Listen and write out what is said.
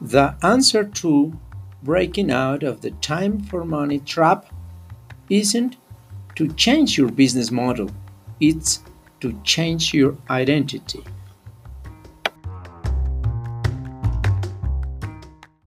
The answer to breaking out of the time for money trap isn't to change your business model, it's to change your identity.